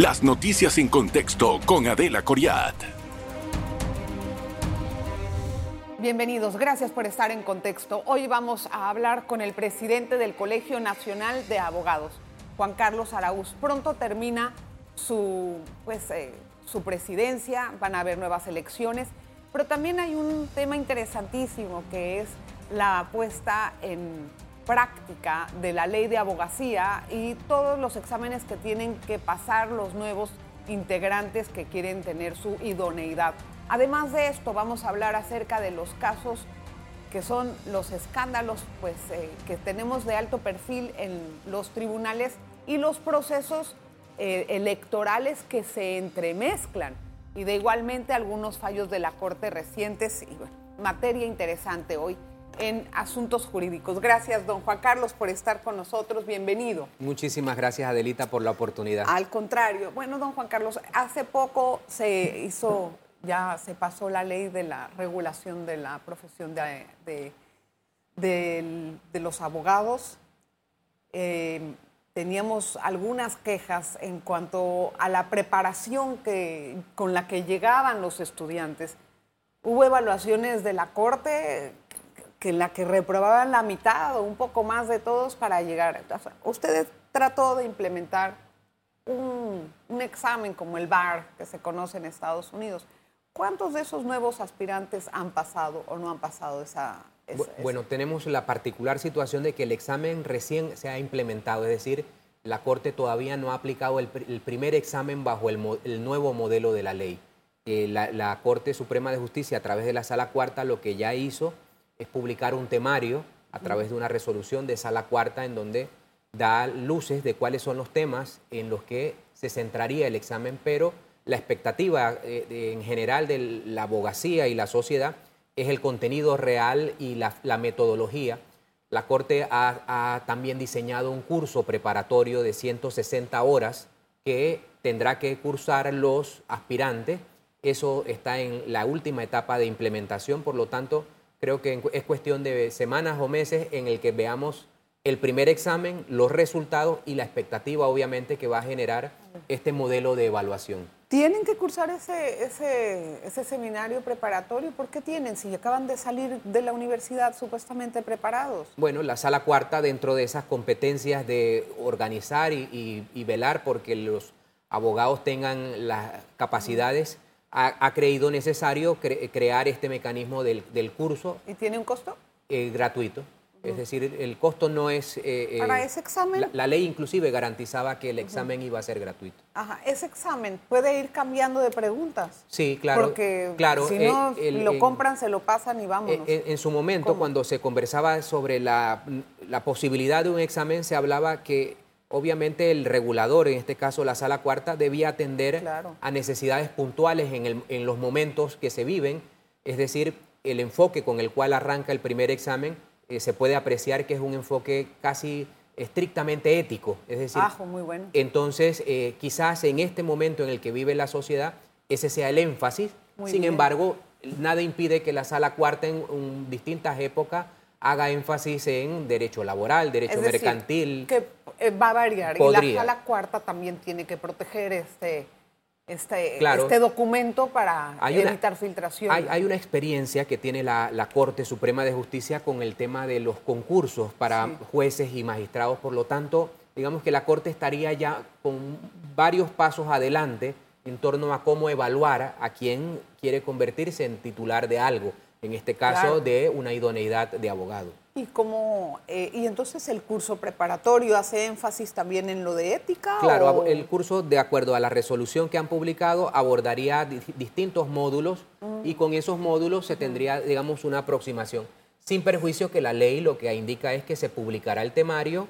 Las noticias en contexto con Adela Coriat. Bienvenidos, gracias por estar en contexto. Hoy vamos a hablar con el presidente del Colegio Nacional de Abogados, Juan Carlos Araúz. Pronto termina su, pues, eh, su presidencia, van a haber nuevas elecciones, pero también hay un tema interesantísimo que es la puesta en práctica de la ley de abogacía y todos los exámenes que tienen que pasar los nuevos integrantes que quieren tener su idoneidad. Además de esto, vamos a hablar acerca de los casos que son los escándalos pues, eh, que tenemos de alto perfil en los tribunales y los procesos eh, electorales que se entremezclan y de igualmente algunos fallos de la Corte recientes y materia interesante hoy en asuntos jurídicos. Gracias, don Juan Carlos, por estar con nosotros. Bienvenido. Muchísimas gracias, Adelita, por la oportunidad. Al contrario. Bueno, don Juan Carlos, hace poco se hizo, ya se pasó la ley de la regulación de la profesión de, de, los abogados. Eh, teníamos algunas quejas en cuanto a la preparación que, con la que llegaban los estudiantes. Hubo evaluaciones de la Corte que la que reprobaban la mitad o un poco más de todos para llegar. Ustedes trató de implementar un, examen como el BAR que se conoce en Estados Unidos. ¿Cuántos de esos nuevos aspirantes han pasado o no han pasado esa, bueno, tenemos la particular situación de que el examen recién se ha implementado, es decir, la Corte todavía no ha aplicado el, primer examen bajo el, nuevo modelo de la ley. Eh, la, la Corte Suprema de Justicia, a través de la Sala Cuarta, lo que ya hizo es publicar un temario a través de una resolución de sala cuarta en donde da luces de cuáles son los temas en los que se centraría el examen, pero la expectativa eh, en general de la abogacía y la sociedad es el contenido real y la, metodología. La Corte ha, también diseñado un curso preparatorio de 160 horas que tendrá que cursar los aspirantes. Eso está en la última etapa de implementación, por lo tanto, creo que es cuestión de semanas o meses en el que veamos el primer examen, los resultados y la expectativa, obviamente, que va a generar este modelo de evaluación. ¿Tienen que cursar ese, ese, ese seminario preparatorio? ¿Por qué tienen? Si acaban de salir de la universidad supuestamente preparados. Bueno, la sala cuarta, dentro de esas competencias de organizar y, y velar porque los abogados tengan las capacidades ha, creído necesario crear este mecanismo del, curso. ¿Y tiene un costo? Eh, gratuito. Es decir, el costo no es... Eh, eh, ¿Para ese examen? La, ley inclusive garantizaba que el examen iba a ser gratuito. Ajá, ese examen puede ir cambiando de preguntas. Sí, claro. Porque claro, si no lo compran, se lo pasan y vámonos. En, su momento, cuando se conversaba sobre la, la posibilidad de un examen, se hablaba que obviamente el regulador, en este caso la sala cuarta, debía atender a necesidades puntuales en, los momentos que se viven, es decir, el enfoque con el cual arranca el primer examen eh, se puede apreciar que es un enfoque casi estrictamente ético, es decir, muy bueno. entonces eh, quizás en este momento en el que vive la sociedad ese sea el énfasis, sin embargo, nada impide que la sala cuarta en distintas épocas haga énfasis en derecho laboral, derecho mercantil. Que eh, va a variar. Y la sala cuarta también tiene que proteger este, este, este documento para evitar filtración. Hay, una experiencia que tiene la, Corte Suprema de Justicia con el tema de los concursos para jueces y magistrados. Por lo tanto, digamos que la Corte estaría ya con varios pasos adelante en torno a cómo evaluar a quien quiere convertirse en titular de algo en este caso de una idoneidad de abogado. Y como eh, y entonces el curso preparatorio hace énfasis también en lo de ética. Claro, el curso de acuerdo a la resolución que han publicado abordaría distintos módulos mm. y con esos módulos se tendría, digamos, una aproximación. Sin perjuicio que la ley lo que indica es que se publicará el temario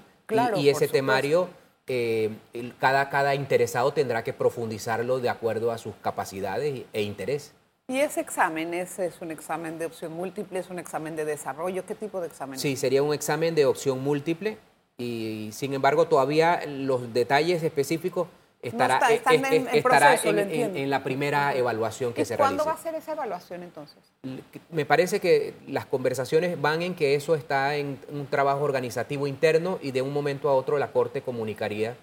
y, ese temario eh, cada, cada interesado tendrá que profundizarlo de acuerdo a sus capacidades e interés. ¿Y ese examen es, es un examen de opción múltiple, es un examen de desarrollo? ¿Qué tipo de examen? Sí, sería un examen de opción múltiple y sin embargo todavía los detalles específicos estará, en, la primera evaluación que se realiza. ¿Cuándo va a ser esa evaluación entonces? Me parece que las conversaciones van en que eso está en un trabajo organizativo interno y de un momento a otro la Corte comunicaría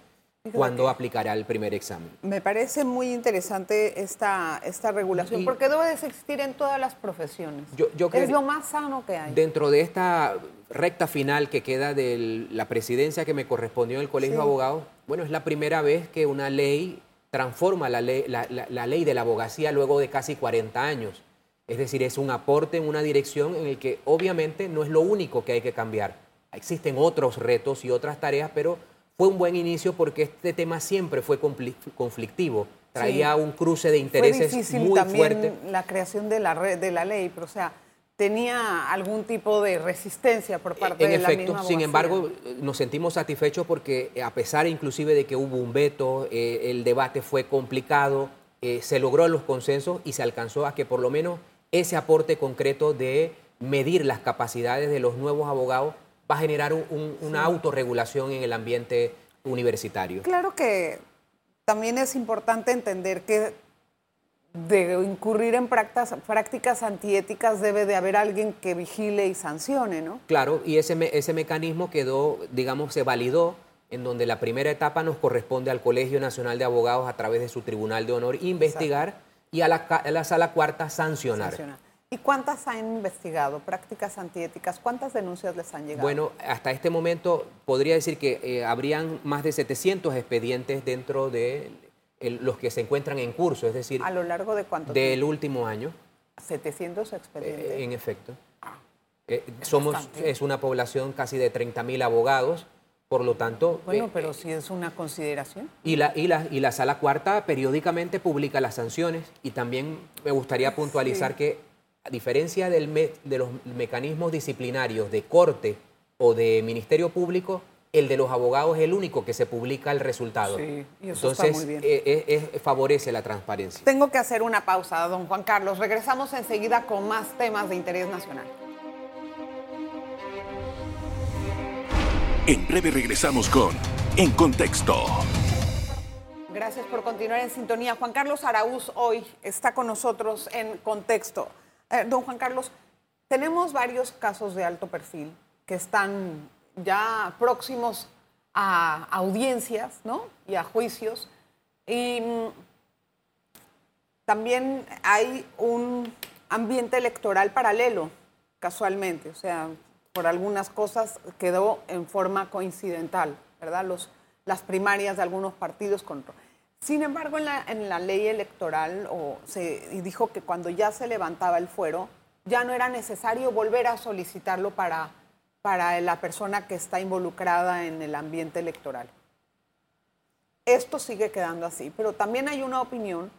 cuándo aplicará el primer examen. Me parece muy interesante esta, esta regulación, porque debe de existir en todas las profesiones. es lo más sano que hay. Dentro de esta recta final que queda de la presidencia que me correspondió en el Colegio de Abogados, bueno, es la primera vez que una ley transforma la ley, la, ley de la abogacía luego de casi 40 años. Es decir, es un aporte en una dirección en el que obviamente no es lo único que hay que cambiar. Existen otros retos y otras tareas, pero fue un buen inicio porque este tema siempre fue conflictivo. Traía un cruce de intereses fue difícil también La creación de la, de la ley, pero o sea, tenía algún tipo de resistencia por parte de la efecto, Sin embargo, nos sentimos satisfechos porque a pesar inclusive de que hubo un veto, eh, el debate fue complicado, eh, se logró los consensos y se alcanzó a que por lo menos ese aporte concreto de medir las capacidades de los nuevos abogados va a generar una autorregulación en el ambiente universitario. Claro que también es importante entender que de incurrir en prácticas, prácticas antiéticas debe de haber alguien que vigile y sancione, ¿no? Claro, y ese, ese mecanismo quedó, digamos, se validó en donde la primera etapa nos corresponde al Colegio Nacional de Abogados a través de su Tribunal de Honor investigar y a la, a la sala cuarta sancionar. sancionar. ¿Y cuántas han investigado? Prácticas antiéticas, ¿cuántas denuncias les han llegado? Bueno, hasta este momento podría decir que eh, habrían más de 700 expedientes dentro de los que se encuentran en curso, es decir... ¿A lo largo de cuánto Del último año. 700 expedientes. Eh, en efecto. Ah, eh, somos, es una población casi de 30.000 abogados, por lo tanto... Bueno, pero sí es una consideración. Y la, y, la, y la sala cuarta periódicamente publica las sanciones y también me gustaría puntualizar que a diferencia del de los mecanismos disciplinarios de corte o de Ministerio Público, el de los abogados es el único que se publica el resultado. Sí, y eso Entonces, está muy bien. Eh, eh, favorece la transparencia. Tengo que hacer una pausa, don Juan Carlos. Regresamos enseguida con más temas de interés nacional. En breve regresamos con En Contexto. Gracias por continuar en sintonía. Juan Carlos Araúz hoy está con nosotros en Contexto. Eh, don Juan Carlos, tenemos varios casos de alto perfil que están ya próximos a audiencias ¿no? y a juicios. Y mm, también hay un ambiente electoral paralelo, casualmente, o sea, por algunas cosas quedó en forma coincidental, ¿verdad? Los, las primarias de algunos partidos con... Sin embargo, en la, ley electoral o se dijo que cuando ya se levantaba el fuero, ya no era necesario volver a solicitarlo para, para la persona que está involucrada en el ambiente electoral. Esto sigue quedando así, pero también hay una opinión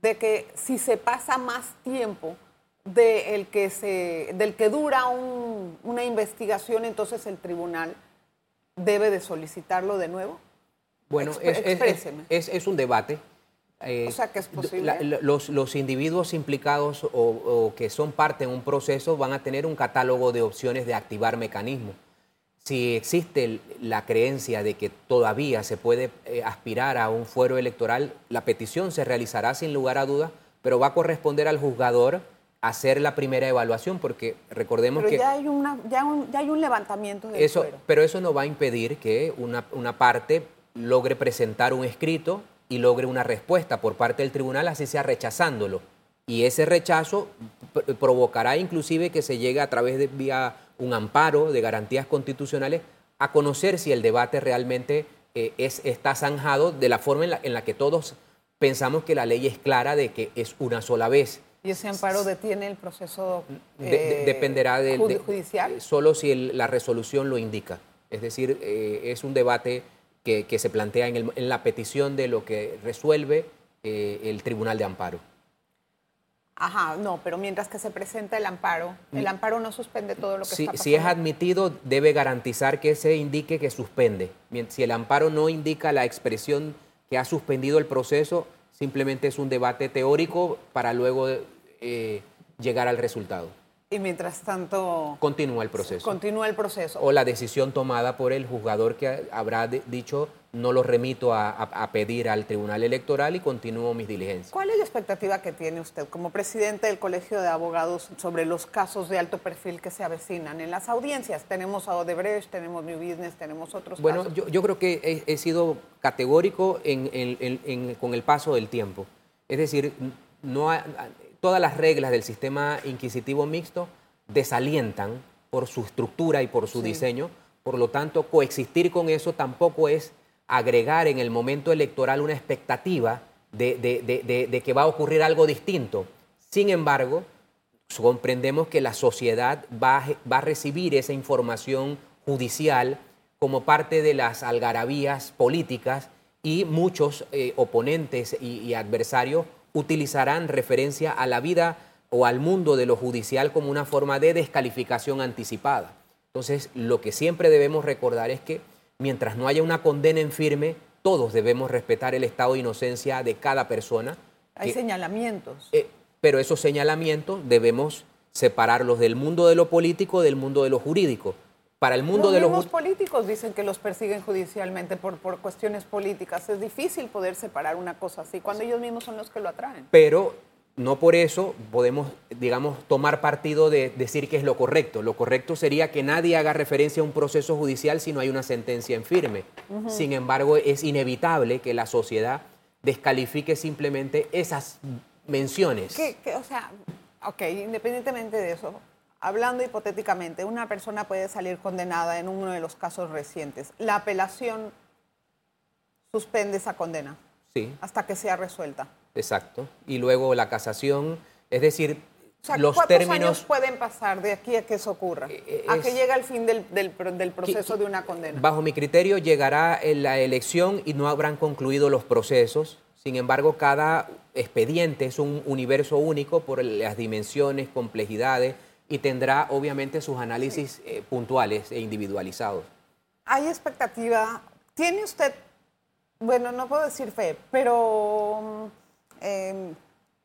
de que si se pasa más tiempo que se, del que dura una investigación, entonces el tribunal debe de solicitarlo de nuevo. Bueno, es, un debate. Eh, o sea, que es posible. los, individuos implicados o, que son parte en un proceso van a tener un catálogo de opciones de activar mecanismos. Si existe la creencia de que todavía se puede eh, aspirar a un fuero electoral, la petición se realizará sin lugar a dudas, pero va a corresponder al juzgador hacer la primera evaluación, porque recordemos que... Ya hay, una, ya, hay un levantamiento de eso, Pero eso no va a impedir que una, una parte logre presentar un escrito y logre una respuesta por parte del tribunal, así sea rechazándolo. Y ese rechazo provocará inclusive que se llegue a través de vía un amparo de garantías constitucionales a conocer si el debate realmente eh, es, está zanjado de la forma en la, que todos pensamos que la ley es clara de que es una sola vez. ¿Y ese amparo detiene el proceso dependerá del judicial? solo si la resolución lo indica. Es decir, eh, es un debate que, se plantea en, la petición de lo que resuelve eh, el Tribunal de Amparo. Ajá, no, pero mientras que se presenta el amparo, el mm. amparo no suspende todo lo que si, está pasando. Si es admitido, debe garantizar que se indique que suspende. Si el amparo no indica la expresión que ha suspendido el proceso, simplemente es un debate teórico para luego eh, llegar al resultado. Y mientras tanto... Continúa el proceso. Continúa el proceso. O la decisión tomada por el juzgador que habrá dicho no lo remito a, pedir al Tribunal Electoral y continúo mis diligencias. ¿Cuál es la expectativa que tiene usted como presidente del Colegio de Abogados sobre los casos de alto perfil que se avecinan en las audiencias? Tenemos a Odebrecht, tenemos New Business, tenemos otros bueno, casos. Bueno, yo, creo que he, sido categórico con el paso del tiempo. Es decir, no todas las reglas del sistema inquisitivo mixto desalientan por su estructura y por su diseño. Por lo tanto, coexistir con eso tampoco es agregar en el momento electoral una expectativa de, que va a ocurrir algo distinto. Sin embargo, comprendemos que la sociedad va, a recibir esa información judicial como parte de las algarabías políticas y muchos eh, oponentes y, adversarios utilizarán referencia a la vida o al mundo de lo judicial como una forma de descalificación anticipada. Entonces, lo que siempre debemos recordar es que mientras no haya una condena en firme, todos debemos respetar el estado de inocencia de cada persona. Hay señalamientos. Eh, pero esos señalamientos debemos separarlos del mundo de lo político del mundo de lo jurídico. Para el mundo de los mismos políticos dicen que los persiguen judicialmente por, por cuestiones políticas. Es difícil poder separar una cosa así cuando ellos mismos son los que lo atraen. Pero no por eso podemos, digamos, tomar partido de decir que es lo correcto. Lo correcto sería que nadie haga referencia a un proceso judicial si no hay una sentencia en firme. Sin embargo, es inevitable que la sociedad descalifique simplemente esas menciones. o sea, ok, independientemente de eso, hablando hipotéticamente, una persona puede salir condenada en uno de los casos recientes. La apelación suspende esa condena. Sí. Hasta que sea resuelta. Exacto. Y luego la casación, es decir, los términos años pueden pasar de aquí a que eso ocurra? Eh, a que llegue el fin del, proceso de una condena. Bajo mi criterio, llegará la elección y no habrán concluido los procesos. Sin embargo, cada expediente es un universo único por las dimensiones, complejidades y tendrá obviamente sus análisis eh, puntuales e individualizados. ¿Hay expectativa? ¿Tiene usted, bueno, no puedo decir fe, pero Em,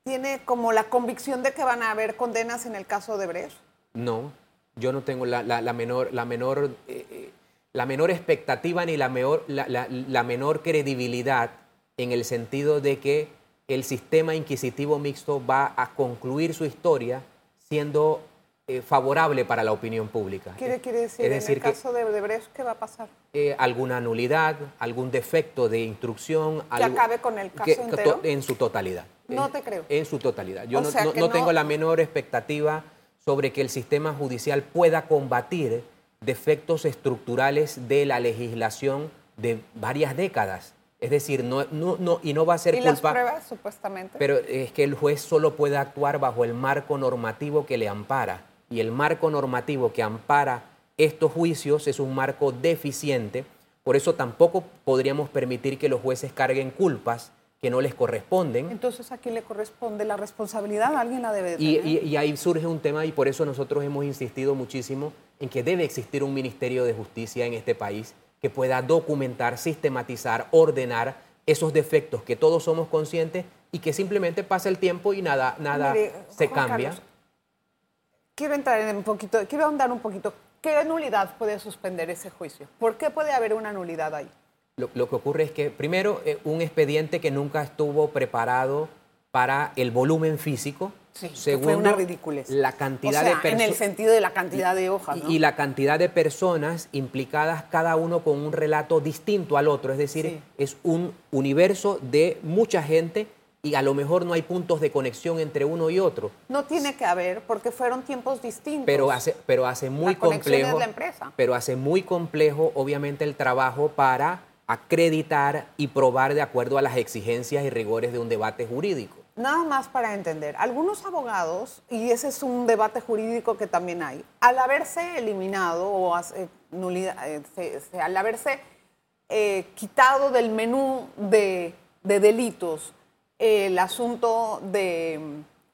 ¿tiene como la convicción de que van a haber condenas en el caso de Brecht? No, yo no tengo la, menor, la, menor, eh, eh, la menor expectativa ni la, la, menor credibilidad en el sentido de que el sistema inquisitivo mixto va a concluir su historia siendo eh, favorable para la opinión pública. ¿Qué quiere decir? en el caso de Brecht, ¿qué va a pasar? Eh, alguna nulidad, algún defecto de instrucción. Que acabe con el caso entero? En su totalidad. No te creo. En su totalidad. Yo no, tengo la menor expectativa sobre que el sistema judicial pueda combatir defectos estructurales de la legislación de varias décadas. Es decir, no, no, no, y no va a ser ¿Y culpa. las pruebas, supuestamente? Pero es que el juez solo puede actuar bajo el marco normativo que le ampara. Y el marco normativo que ampara estos juicios es un marco deficiente, por eso tampoco podríamos permitir que los jueces carguen culpas que no les corresponden. Entonces, ¿a quién le corresponde la responsabilidad? ¿Alguien la debe? Y, y, ahí surge un tema y por eso nosotros hemos insistido muchísimo en que debe existir un Ministerio de Justicia en este país que pueda documentar, sistematizar, ordenar esos defectos que todos somos conscientes y que simplemente pasa el tiempo y nada, nada se cambia. Quiero entrar en un poquito, quiero ahondar un poquito ¿Qué nulidad puede suspender ese juicio? ¿Por qué puede haber una nulidad ahí? Lo, que ocurre es que, primero, eh, un expediente que nunca estuvo preparado para el volumen físico. Sí, Segundo, fue una ridiculez. La cantidad de En el sentido de la cantidad de hojas. Y, la cantidad de personas implicadas, cada uno con un relato distinto al otro. Es decir, es un universo de mucha gente y a lo mejor no hay puntos de conexión entre uno y otro. No tiene que haber porque fueron tiempos distintos. Pero hace, pero hace muy complejo. la empresa. Pero hace muy complejo, obviamente, el trabajo para acreditar y probar de acuerdo a las exigencias y rigores de un debate jurídico. Nada más para entender, algunos abogados, y ese es un debate jurídico que también hay, al haberse eliminado o eh, eh, al haberse eh, quitado del menú de, de delitos el asunto de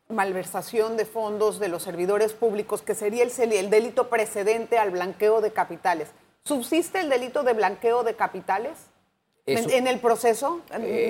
malversación de fondos de los servidores públicos, que sería el, delito precedente al blanqueo de capitales. ¿Subsiste el delito de blanqueo de capitales? En, el proceso,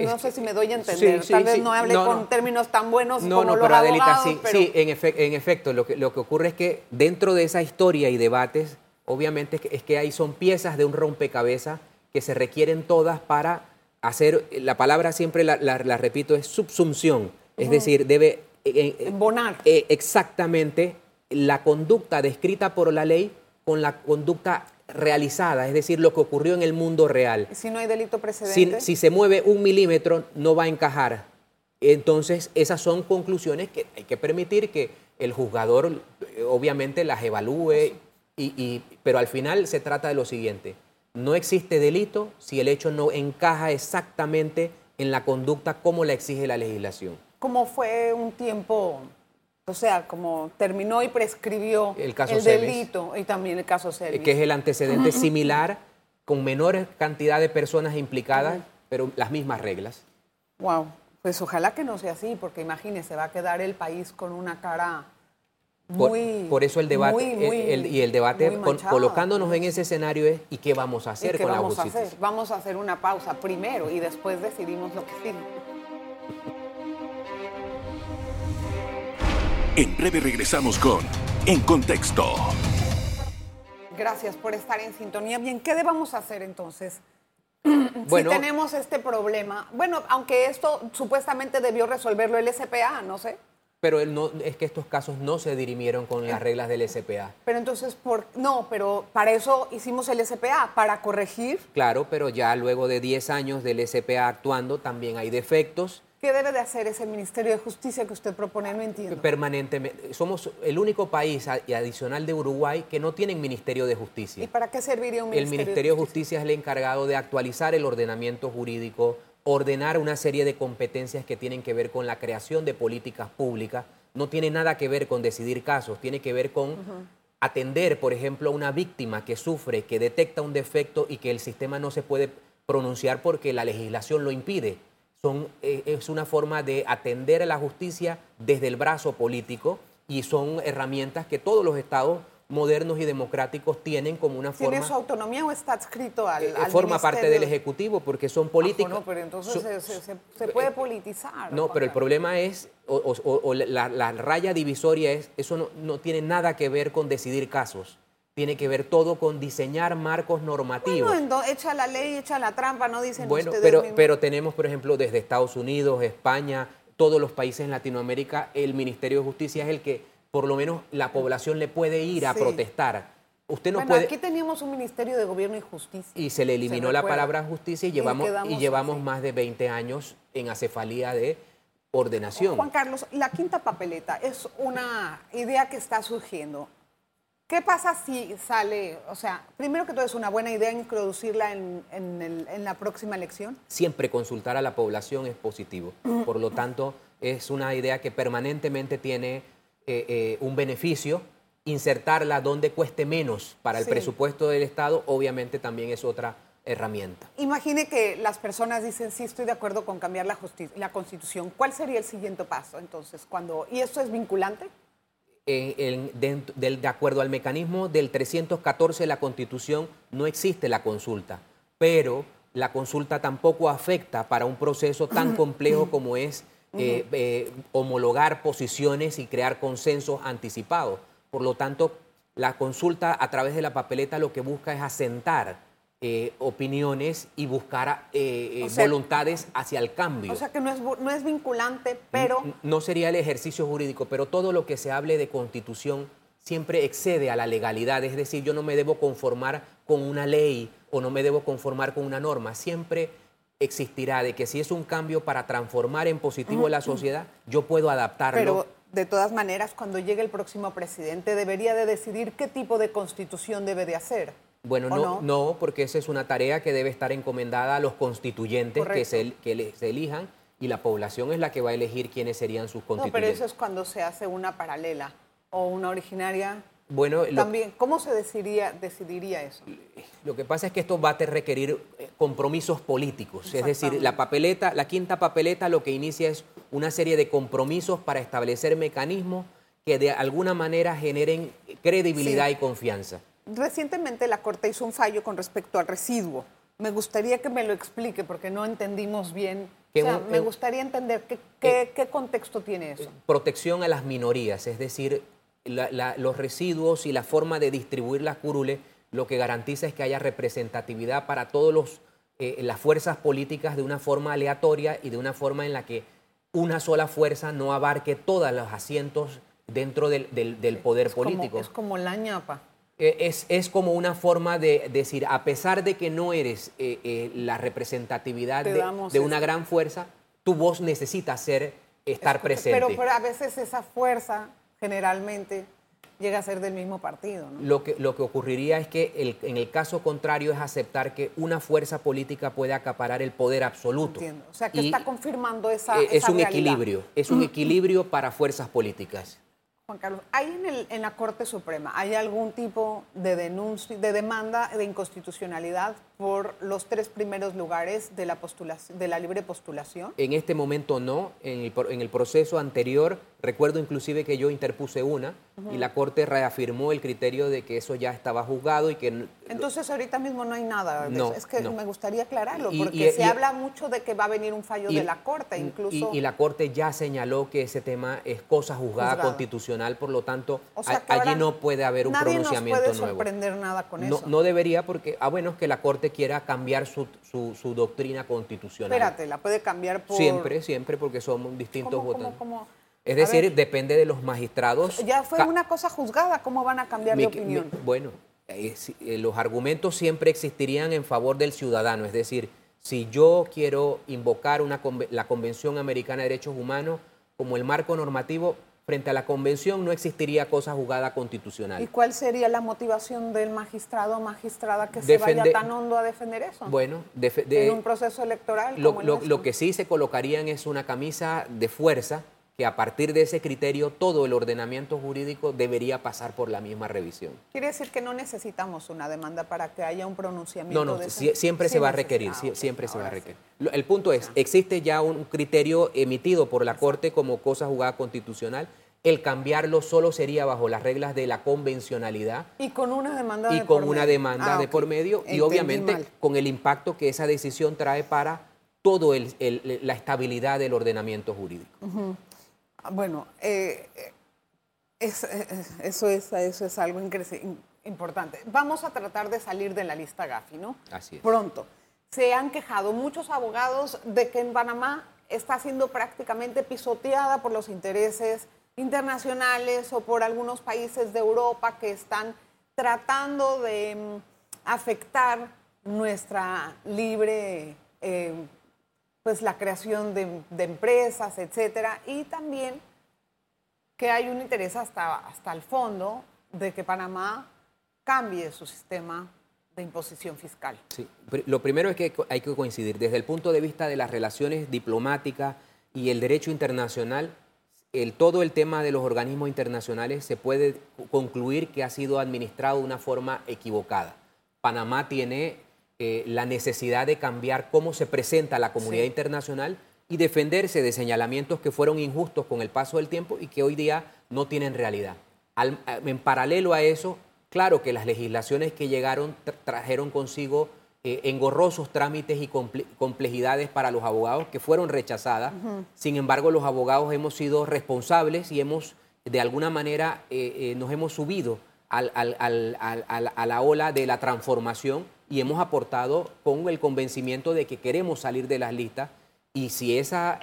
no sé si me doy a entender, tal vez no hable con términos tan buenos como los pero abogados, sí, sí en, en, efecto, lo que, lo que ocurre es que dentro de esa historia y debates, obviamente es que, es que ahí son piezas de un rompecabezas que se requieren todas para hacer, la palabra siempre la, repito, es subsunción, es decir, debe... Eh, eh, Embonar. exactamente la conducta descrita por la ley con la conducta realizada, es decir, lo que ocurrió en el mundo real. Si no hay delito precedente. Si, se mueve un milímetro, no va a encajar. Entonces, esas son conclusiones que hay que permitir que el juzgador eh, obviamente las evalúe, y, pero al final se trata de lo siguiente, no existe delito si el hecho no encaja exactamente en la conducta como la exige la legislación. ¿Cómo fue un tiempo o sea, como terminó y prescribió el, delito y también el caso Selvis. Que es el antecedente similar con menor cantidad de personas implicadas, pero las mismas reglas. Wow, pues ojalá que no sea así, porque imagínese, va a quedar el país con una cara muy... Por, eso el debate, y el debate colocándonos en ese escenario es ¿y qué vamos a hacer con la justicia? Vamos a hacer una pausa primero y después decidimos lo que sigue. En breve regresamos con En Contexto. Gracias por estar en sintonía. Bien, ¿qué debemos hacer entonces? Bueno, si tenemos este problema. Bueno, aunque esto supuestamente debió resolverlo el SPA, no sé. Pero no, es que estos casos no se dirimieron con las reglas del SPA. Pero entonces, por, no, pero para eso hicimos el SPA, para corregir. Claro, pero ya luego de 10 años del SPA actuando, también hay defectos ¿Qué debe de hacer ese Ministerio de Justicia que usted propone? No entiendo. Permanentemente. Somos el único país adicional de Uruguay que no tiene Ministerio de Justicia. ¿Y para qué serviría un Ministerio El Ministerio de Justicia? es el encargado de actualizar el ordenamiento jurídico, ordenar una serie de competencias que tienen que ver con la creación de políticas públicas. No tiene nada que ver con decidir casos, tiene que ver con atender, por ejemplo, a una víctima que sufre, que detecta un defecto y que el sistema no se puede pronunciar porque la legislación lo impide son, eh, es una forma de atender a la justicia desde el brazo político y son herramientas que todos los estados modernos y democráticos tienen como una forma... ¿Tiene su autonomía o está adscrito al, eh, Forma parte del Ejecutivo porque son ah, políticas... no, pero entonces se, puede politizar. No, pero el problema es, o, la, raya divisoria es, eso no, no tiene nada que ver con decidir casos tiene que ver todo con diseñar marcos normativos. Bueno, echa la ley, echa la trampa, no dicen bueno, ustedes pero, pero tenemos, por ejemplo, desde Estados Unidos, España, todos los países en Latinoamérica, el Ministerio de Justicia es el que por lo menos la población le puede ir a protestar. Usted no puede... Aquí teníamos un Ministerio de Gobierno y Justicia. Y se le eliminó la palabra justicia y llevamos, y, llevamos más de 20 años en acefalía de ordenación. Juan Carlos, la quinta papeleta es una idea que está surgiendo. ¿Qué pasa si sale, o sea, primero que todo es una buena idea introducirla en, la próxima elección? Siempre consultar a la población es positivo. Por lo tanto, es una idea que permanentemente tiene eh, eh, un beneficio. Insertarla donde cueste menos para el presupuesto del Estado, obviamente también es otra herramienta. Imagine que las personas dicen, sí, estoy de acuerdo con cambiar la, la Constitución. ¿Cuál sería el siguiente paso entonces? Cuando, ¿Y esto es vinculante? de, acuerdo al mecanismo del 314 de la Constitución, no existe la consulta, pero la consulta tampoco afecta para un proceso tan complejo como es eh, eh, homologar posiciones y crear consensos anticipados. Por lo tanto, la consulta a través de la papeleta lo que busca es asentar eh, opiniones y buscar eh, voluntades hacia el cambio. O sea que no es, no es vinculante, pero... No sería el ejercicio jurídico, pero todo lo que se hable de constitución siempre excede a la legalidad, es decir, yo no me debo conformar con una ley o no me debo conformar con una norma, siempre existirá de que si es un cambio para transformar en positivo la sociedad, yo puedo adaptarlo. Pero de todas maneras, cuando llegue el próximo presidente, debería de decidir qué tipo de constitución debe de hacer. Bueno, no, no, porque esa es una tarea que debe estar encomendada a los constituyentes que se, que se elijan y la población es la que va a elegir quiénes serían sus constituyentes. No, pero eso es cuando se hace una paralela o una originaria. Bueno, también, ¿cómo se decidiría, decidiría eso? Lo que pasa es que esto va a requerir eh, compromisos políticos, es decir, la papeleta, la quinta papeleta lo que inicia es una serie de compromisos para establecer mecanismos que de alguna manera generen credibilidad y confianza. Recientemente la Corte hizo un fallo con respecto al residuo. Me gustaría que me lo explique porque no entendimos bien. O sea, me gustaría entender qué, qué, contexto tiene eso. Protección a las minorías, es decir, los residuos y la forma de distribuir las curules, lo que garantiza es que haya representatividad para todos los eh, las fuerzas políticas de una forma aleatoria y de una forma en la que una sola fuerza no abarque todos los asientos dentro del, poder político. es como la ñapa. Eh, es, como una forma de decir, a pesar de que no eres eh, eh, la representatividad de, una gran fuerza, tu voz necesita ser, estar presente. pero a veces esa fuerza generalmente llega a ser del mismo partido. Lo, que, lo que ocurriría es que en el caso contrario es aceptar que una fuerza política puede acaparar el poder absoluto. Entiendo. O sea, que está confirmando esa. es un equilibrio, es un equilibrio para fuerzas políticas. Juan Carlos, ¿hay en, en, la Corte Suprema, hay algún tipo de denuncia, de demanda de inconstitucionalidad por los tres primeros lugares de la, de la libre postulación? En este momento no. En el, en el proceso anterior, recuerdo inclusive que yo interpuse una y la Corte reafirmó el criterio de que eso ya estaba juzgado y que... Entonces ahorita mismo no hay nada. no, es que me gustaría aclararlo, porque se habla mucho de que va a venir un fallo de la Corte, incluso... Y, la Corte ya señaló que ese tema es cosa juzgada, constitucional, por lo tanto, allí no puede haber un pronunciamiento nuevo. No puede sorprender nada con no, eso. No debería, porque, a bueno, que la Corte quiera cambiar su, su, doctrina constitucional. Espérate, la puede cambiar por... Siempre, siempre, porque somos distintos votantes. Es decir, depende de los magistrados. Ya fue una cosa juzgada, ¿cómo van a cambiar de opinión? bueno, eh, eh, los argumentos siempre existirían en favor del ciudadano, es decir, si yo quiero invocar una, la Convención Americana de Derechos Humanos como el marco normativo, frente a la Convención no existiría cosa juzgada constitucional. ¿Y cuál sería la motivación del magistrado o magistrada que se vaya tan hondo a defender eso? Bueno, en un proceso electoral. Como lo que sí se colocarían es una camisa de fuerza que a partir de ese criterio todo el ordenamiento jurídico debería pasar por la misma revisión. Quiere decir que no necesitamos una demanda para que haya un pronunciamiento. No, no, siempre se va a requerir, siempre se va a requerir. El punto es, existe ya un criterio emitido por la Corte como cosa jugada constitucional. El cambiarlo solo sería bajo las reglas de la convencionalidad. Y con una demanda y con una demanda ah, de por medio y obviamente con el impacto que esa decisión trae para todo la estabilidad del ordenamiento jurídico. Bueno, eh, eh, eso, es, eso es algo importante. Vamos a tratar de salir de la lista Gafi, ¿no? Así es. Pronto. Se han quejado muchos abogados de que en Panamá está siendo prácticamente pisoteada por los intereses internacionales o por algunos países de Europa que están tratando de mm, afectar nuestra libre eh, pues la creación de, empresas, etcétera, y también que hay un interés hasta, hasta el fondo de que Panamá cambie su sistema de imposición fiscal. Sí, lo primero es que hay que coincidir, desde el punto de vista de las relaciones diplomáticas y el derecho internacional, el, todo el tema de los organismos internacionales se puede concluir que ha sido administrado de una forma equivocada. Panamá tiene eh, la necesidad de cambiar cómo se presenta la comunidad internacional y defenderse de señalamientos que fueron injustos con el paso del tiempo y que hoy día no tienen realidad. en paralelo a eso, claro que las legislaciones que llegaron trajeron consigo eh, engorrosos trámites y complejidades para los abogados que fueron rechazadas. Sin embargo, los abogados hemos sido responsables y hemos, de alguna manera, eh, nos hemos subido a la ola de la transformación y hemos aportado con el convencimiento de que queremos salir de las listas y si esa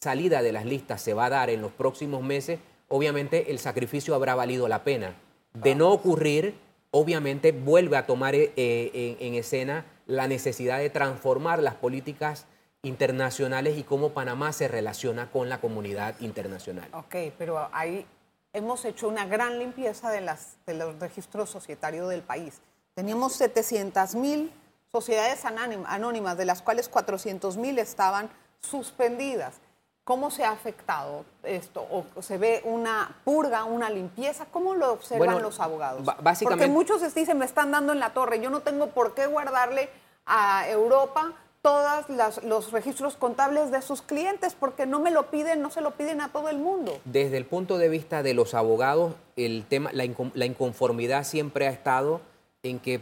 salida de las listas se va a dar en los próximos meses, obviamente el sacrificio habrá valido la pena. De no ocurrir, obviamente vuelve a tomar eh, en, escena la necesidad de transformar las políticas internacionales y cómo Panamá se relaciona con la comunidad internacional. Ok, pero ahí hemos hecho una gran limpieza de, las, de los registros societarios del país. Teníamos 700 mil sociedades anónimas, de las cuales 400 mil estaban suspendidas. ¿Cómo se ha afectado esto? ¿O se ve una purga, una limpieza? ¿Cómo lo observan los abogados? Porque muchos dicen, me están dando en la torre, yo no tengo por qué guardarle a Europa todos los registros contables de sus clientes porque no me lo piden, no se lo piden a todo el mundo. Desde el punto de vista de los abogados, el tema, la inconformidad siempre ha estado en que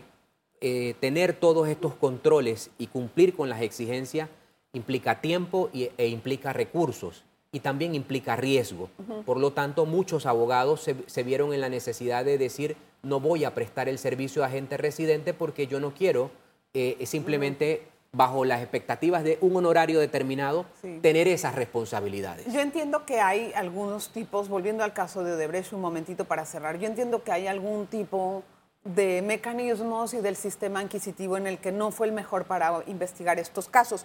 eh, tener todos estos controles y cumplir con las exigencias implica tiempo e implica recursos y también implica riesgo. Por lo tanto, muchos abogados se, vieron en la necesidad de decir, no voy a prestar el servicio a gente residente porque yo no quiero eh, simplemente bajo las expectativas de un honorario determinado, tener esas responsabilidades. Yo entiendo que hay algunos tipos, volviendo al caso de Odebrecht un momentito para cerrar, yo entiendo que hay algún tipo de mecanismos y del sistema inquisitivo en el que no fue el mejor para investigar estos casos.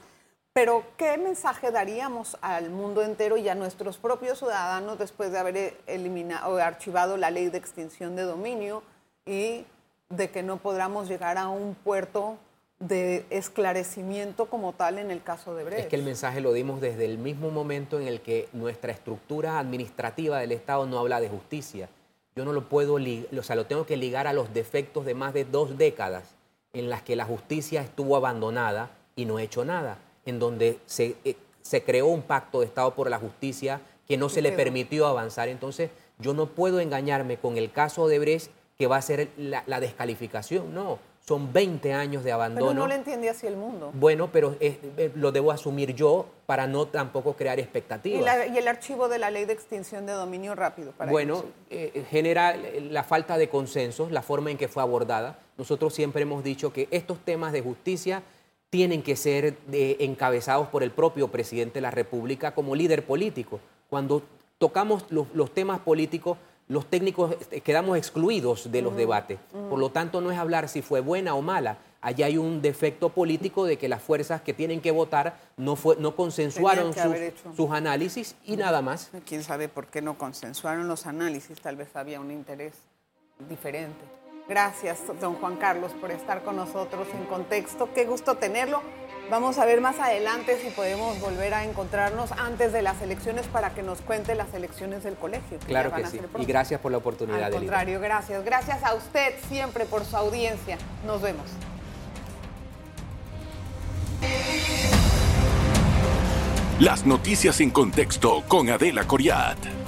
Pero, ¿qué mensaje daríamos al mundo entero y a nuestros propios ciudadanos después de haber eliminado o archivado la ley de extinción de dominio y de que no podamos llegar a un puerto de esclarecimiento como tal en el caso de Brecht. Es que el mensaje lo dimos desde el mismo momento en el que nuestra estructura administrativa del Estado no habla de justicia. Yo no lo puedo, o sea, lo tengo que ligar a los defectos de más de dos décadas en las que la justicia estuvo abandonada y no ha hecho nada, en donde se, eh, se creó un pacto de Estado por la justicia que no se le permitió avanzar. Entonces, yo no puedo engañarme con el caso de Brecht que va a ser la, la descalificación, no son 20 años de abandono. Pero no le entiende así el mundo. Bueno, pero eh, lo debo asumir yo para no tampoco crear expectativas. ¿Y, el archivo de la ley de extinción de dominio rápido? Para bueno, eh, genera la falta de consensos, la forma en que fue abordada. Nosotros siempre hemos dicho que estos temas de justicia tienen que ser encabezados por el propio presidente de la República como líder político. Cuando tocamos los temas políticos, los técnicos este, quedamos excluidos de los debates. Por lo tanto, no es hablar si fue buena o mala. Allá hay un defecto político de que las fuerzas que tienen que votar no, fue, no consensuaron sus, análisis y nada más. ¿Quién sabe por qué no consensuaron los análisis? Tal vez había un interés diferente. Gracias, don Juan Carlos, por estar con nosotros en contexto. Qué gusto tenerlo. Vamos a ver más adelante si podemos volver a encontrarnos antes de las elecciones para que nos cuente las elecciones del colegio. claro que sí. Y gracias por la oportunidad. Al contrario, gracias. Gracias a usted siempre por su audiencia. Nos vemos. Las noticias en contexto con Adela Coriat.